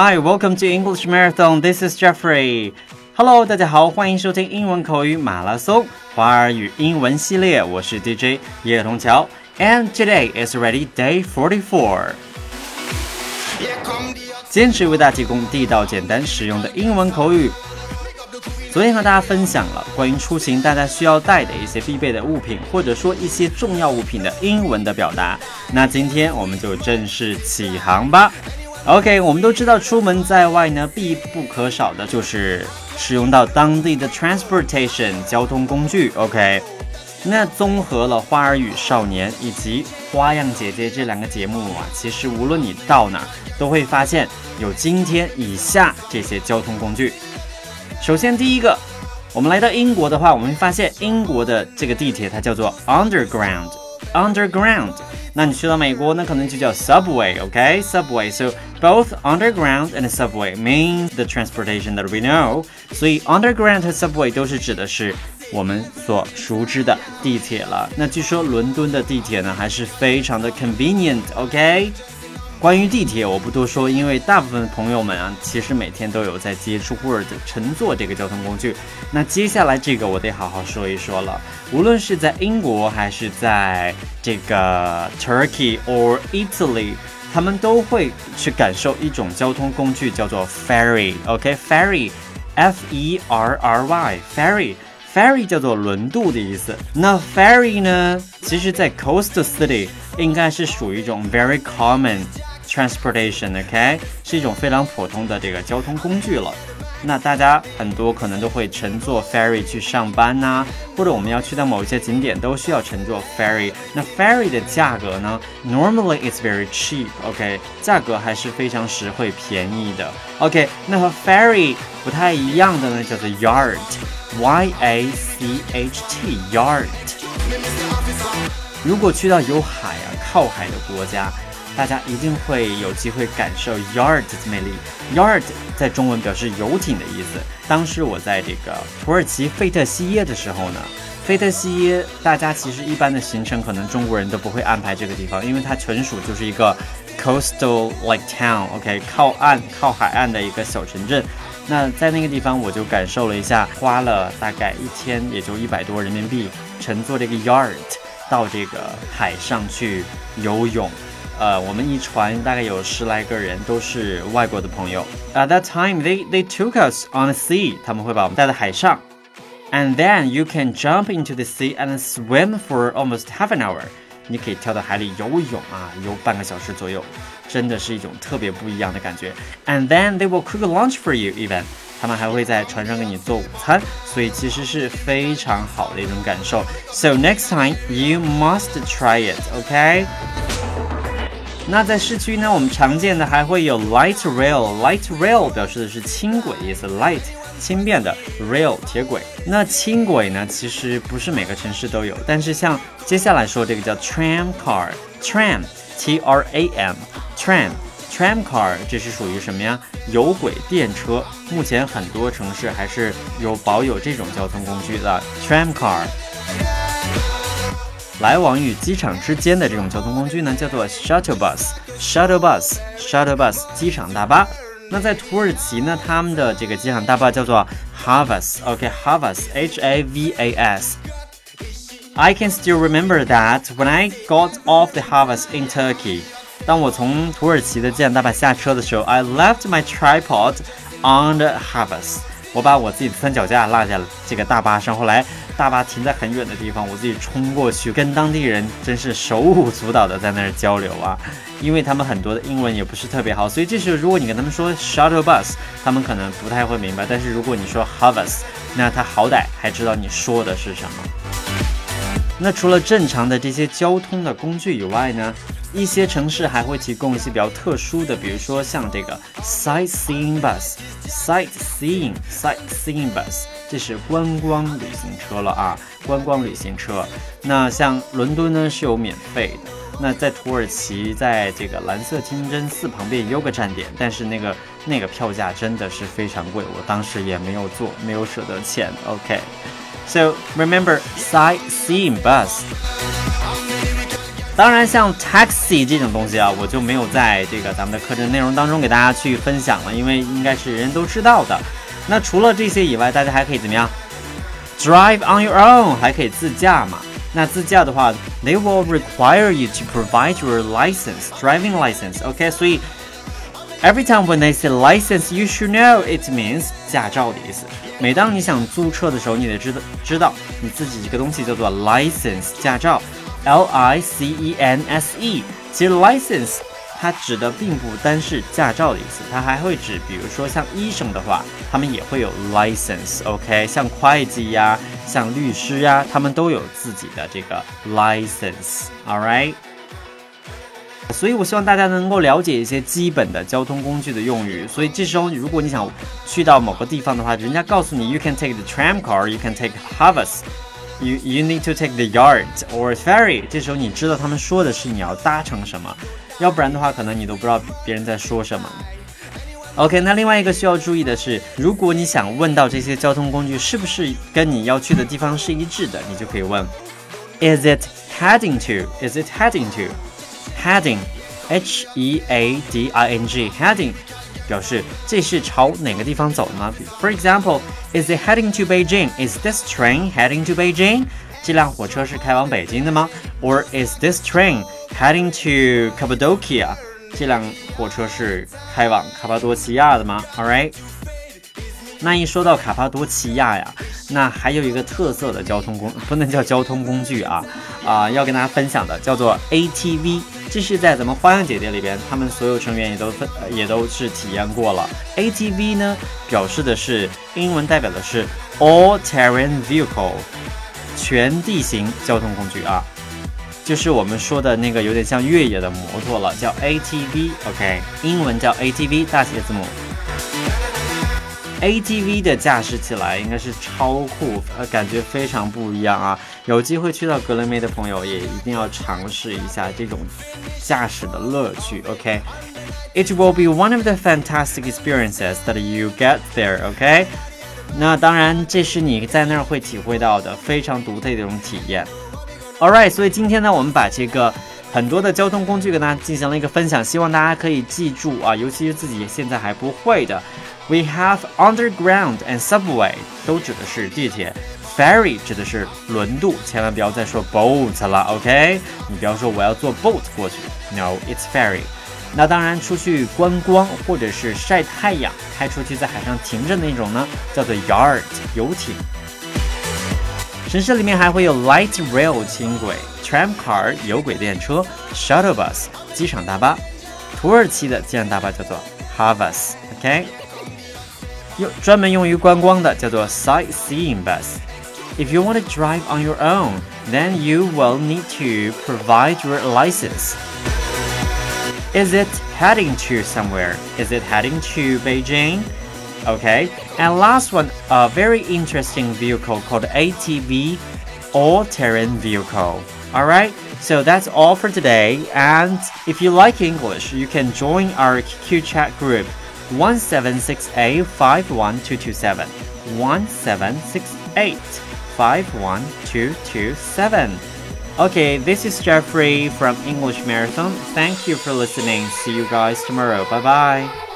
Hi, welcome to English Marathon. This is Jeffrey. Hello，大家好，欢迎收听英文口语马拉松华尔语英文系列，我是 DJ 叶童桥，and today is ready day forty-four。坚持为大家提供地道、简单、实用的英文口语。昨天和大家分享了关于出行大家需要带的一些必备的物品，或者说一些重要物品的英文的表达。那今天我们就正式起航吧。OK，我们都知道出门在外呢，必不可少的就是使用到当地的 transportation 交通工具。OK，那综合了《花儿与少年》以及《花样姐姐》这两个节目啊，其实无论你到哪，都会发现有今天以下这些交通工具。首先第一个，我们来到英国的话，我们会发现英国的这个地铁它叫做 underground。underground，那你去到美国，那可能就叫 subway，OK？subway，、okay? so both underground and subway mean the transportation that we know。所以 underground 和 subway 都是指的是我们所熟知的地铁了。那据说伦敦的地铁呢，还是非常的 convenient，OK？、Okay? 关于地铁，我不多说，因为大部分朋友们啊，其实每天都有在接触或者乘坐这个交通工具。那接下来这个我得好好说一说了。无论是在英国还是在这个 Turkey or Italy，他们都会去感受一种交通工具，叫做 Ferry。OK，Ferry，F E R R Y，Ferry Ferry 叫做轮渡的意思。那 ferry 呢，其实在 coastal city 应该是属于一种 very common。transportation，OK，是一种非常普通的这个交通工具了。那大家很多可能都会乘坐 ferry 去上班呐，或者我们要去到某一些景点都需要乘坐 ferry。那 ferry 的价格呢？Normally it's very cheap，OK，价格还是非常实惠便宜的。OK，那和 ferry 不太一样的呢，叫做 yard，Y A C H T，yard。如果去到有海啊、靠海的国家。大家一定会有机会感受 yard 的魅力。yard 在中文表示游艇的意思。当时我在这个土耳其费特西耶的时候呢，费特西耶大家其实一般的行程可能中国人都不会安排这个地方，因为它纯属就是一个 coastal like town，OK，靠岸靠海岸的一个小城镇。那在那个地方我就感受了一下，花了大概一天也就一百多人民币，乘坐这个 yard 到这个海上去游泳。呃，我们一船大概有十来个人，都是外国的朋友。At that time, they they took us on the sea，他们会把我们带到海上。And then you can jump into the sea and swim for almost half an hour。你可以跳到海里游泳啊，游半个小时左右，真的是一种特别不一样的感觉。And then they will cook lunch for you even。他们还会在船上给你做午餐，所以其实是非常好的一种感受。So next time you must try it, okay? 那在市区呢，我们常见的还会有 light rail。light rail 表示的是轻轨的意思，light 轻便的，rail 铁轨。那轻轨呢，其实不是每个城市都有，但是像接下来说这个叫 tram car，tram，T R A M，tram，tram car 这是属于什么呀？有轨电车。目前很多城市还是有保有这种交通工具的 tram car。来往与机场之间的这种交通工具呢，叫做 shuttle bus，shuttle bus，shuttle bus，机场大巴。那在土耳其呢，他们的这个机场大巴叫做 havas，OK，havas，H A V A S。I can still remember that when I got off the Havas in Turkey。当我从土耳其的机场大巴下车的时候，I left my tripod on the Havas。 我把我自己的三脚架落在了这个大巴上，后来大巴停在很远的地方，我自己冲过去，跟当地人真是手舞足蹈的在那儿交流啊，因为他们很多的英文也不是特别好，所以这时候如果你跟他们说 shuttle bus，他们可能不太会明白，但是如果你说 harvest，那他好歹还知道你说的是什么。那除了正常的这些交通的工具以外呢？一些城市还会提供一些比较特殊的，比如说像这个 sightseeing bus，sightseeing sightseeing bus，这是观光旅行车了啊，观光旅行车。那像伦敦呢是有免费的，那在土耳其，在这个蓝色清真寺旁边也有个站点，但是那个那个票价真的是非常贵，我当时也没有坐，没有舍得钱。OK OK，so remember sightseeing bus。 当然，像 taxi 这种东西啊，我就没有在这个咱们的课程内容当中给大家去分享了，因为应该是人人都知道的。那除了这些以外，大家还可以怎么样？Drive on your own，还可以自驾嘛？那自驾的话，they will require you to provide your license, driving license. OK，所以 Every time when they say license, you should know it means 驾照的意思。每当你想租车的时候，你得知道知道你自己这个东西叫做 license 驾照。L I C E N S E，其实 license 它指的并不单是驾照的意思，它还会指，比如说像医生的话，他们也会有 license，OK？像会计呀，像律师呀，他们都有自己的这个 license，All right？所以我希望大家能够了解一些基本的交通工具的用语。所以这时候，如果你想去到某个地方的话，人家告诉你，You can take the tram car，You can take h a r v e s You you need to take the yard or ferry。这时候你知道他们说的是你要搭乘什么，要不然的话，可能你都不知道别人在说什么。OK，那另外一个需要注意的是，如果你想问到这些交通工具是不是跟你要去的地方是一致的，你就可以问：Is it heading to？Is it heading to? to？Heading，H E A D I N G，heading。表示这是朝哪个地方走呢？For example, is it heading to Beijing? Is this train heading to Beijing? 这辆火车是开往北京的吗？Or is this train heading to Cappadocia? 这辆火车是开往卡帕多奇亚的吗？All right. 那一说到卡帕多奇亚呀，那还有一个特色的交通工，不能叫交通工具啊啊，要跟大家分享的叫做 ATV。这是在咱们花样姐姐里边，他们所有成员也都分也都是体验过了。ATV 呢，表示的是英文代表的是 All Terrain Vehicle，全地形交通工具啊，就是我们说的那个有点像越野的摩托了，叫 ATV。OK，英文叫 ATV，大写字母。ATV 的驾驶起来应该是超酷，呃，感觉非常不一样啊！有机会去到格雷梅的朋友也一定要尝试一下这种驾驶的乐趣。OK，It will be one of the fantastic experiences that you get there。OK，那当然这是你在那儿会体会到的非常独特的一种体验。All right，所以今天呢，我们把这个很多的交通工具跟大家进行了一个分享，希望大家可以记住啊，尤其是自己现在还不会的。We have underground and subway，都指的是地铁。Ferry 指的是轮渡，千万不要再说 boat 了，OK？你不要说我要坐 boat 过去，No，it's ferry。那当然，出去观光或者是晒太阳，开出去在海上停着那种呢，叫做 yard 游艇。城市里面还会有 light rail 轻轨、tram car 有轨电车、shuttle bus 机场大巴。土耳其的机场大巴叫做 Havas，OK？用专门用于观光的叫做 sightseeing bus。If you want to drive on your own, then you will need to provide your license. Is it heading to somewhere? Is it heading to Beijing? Okay, and last one, a very interesting vehicle called ATV, all-terrain vehicle. All right, so that's all for today. And if you like English, you can join our Q chat group 1768 51227. 1768 51227. Okay, this is Jeffrey from English Marathon. Thank you for listening. See you guys tomorrow. Bye bye.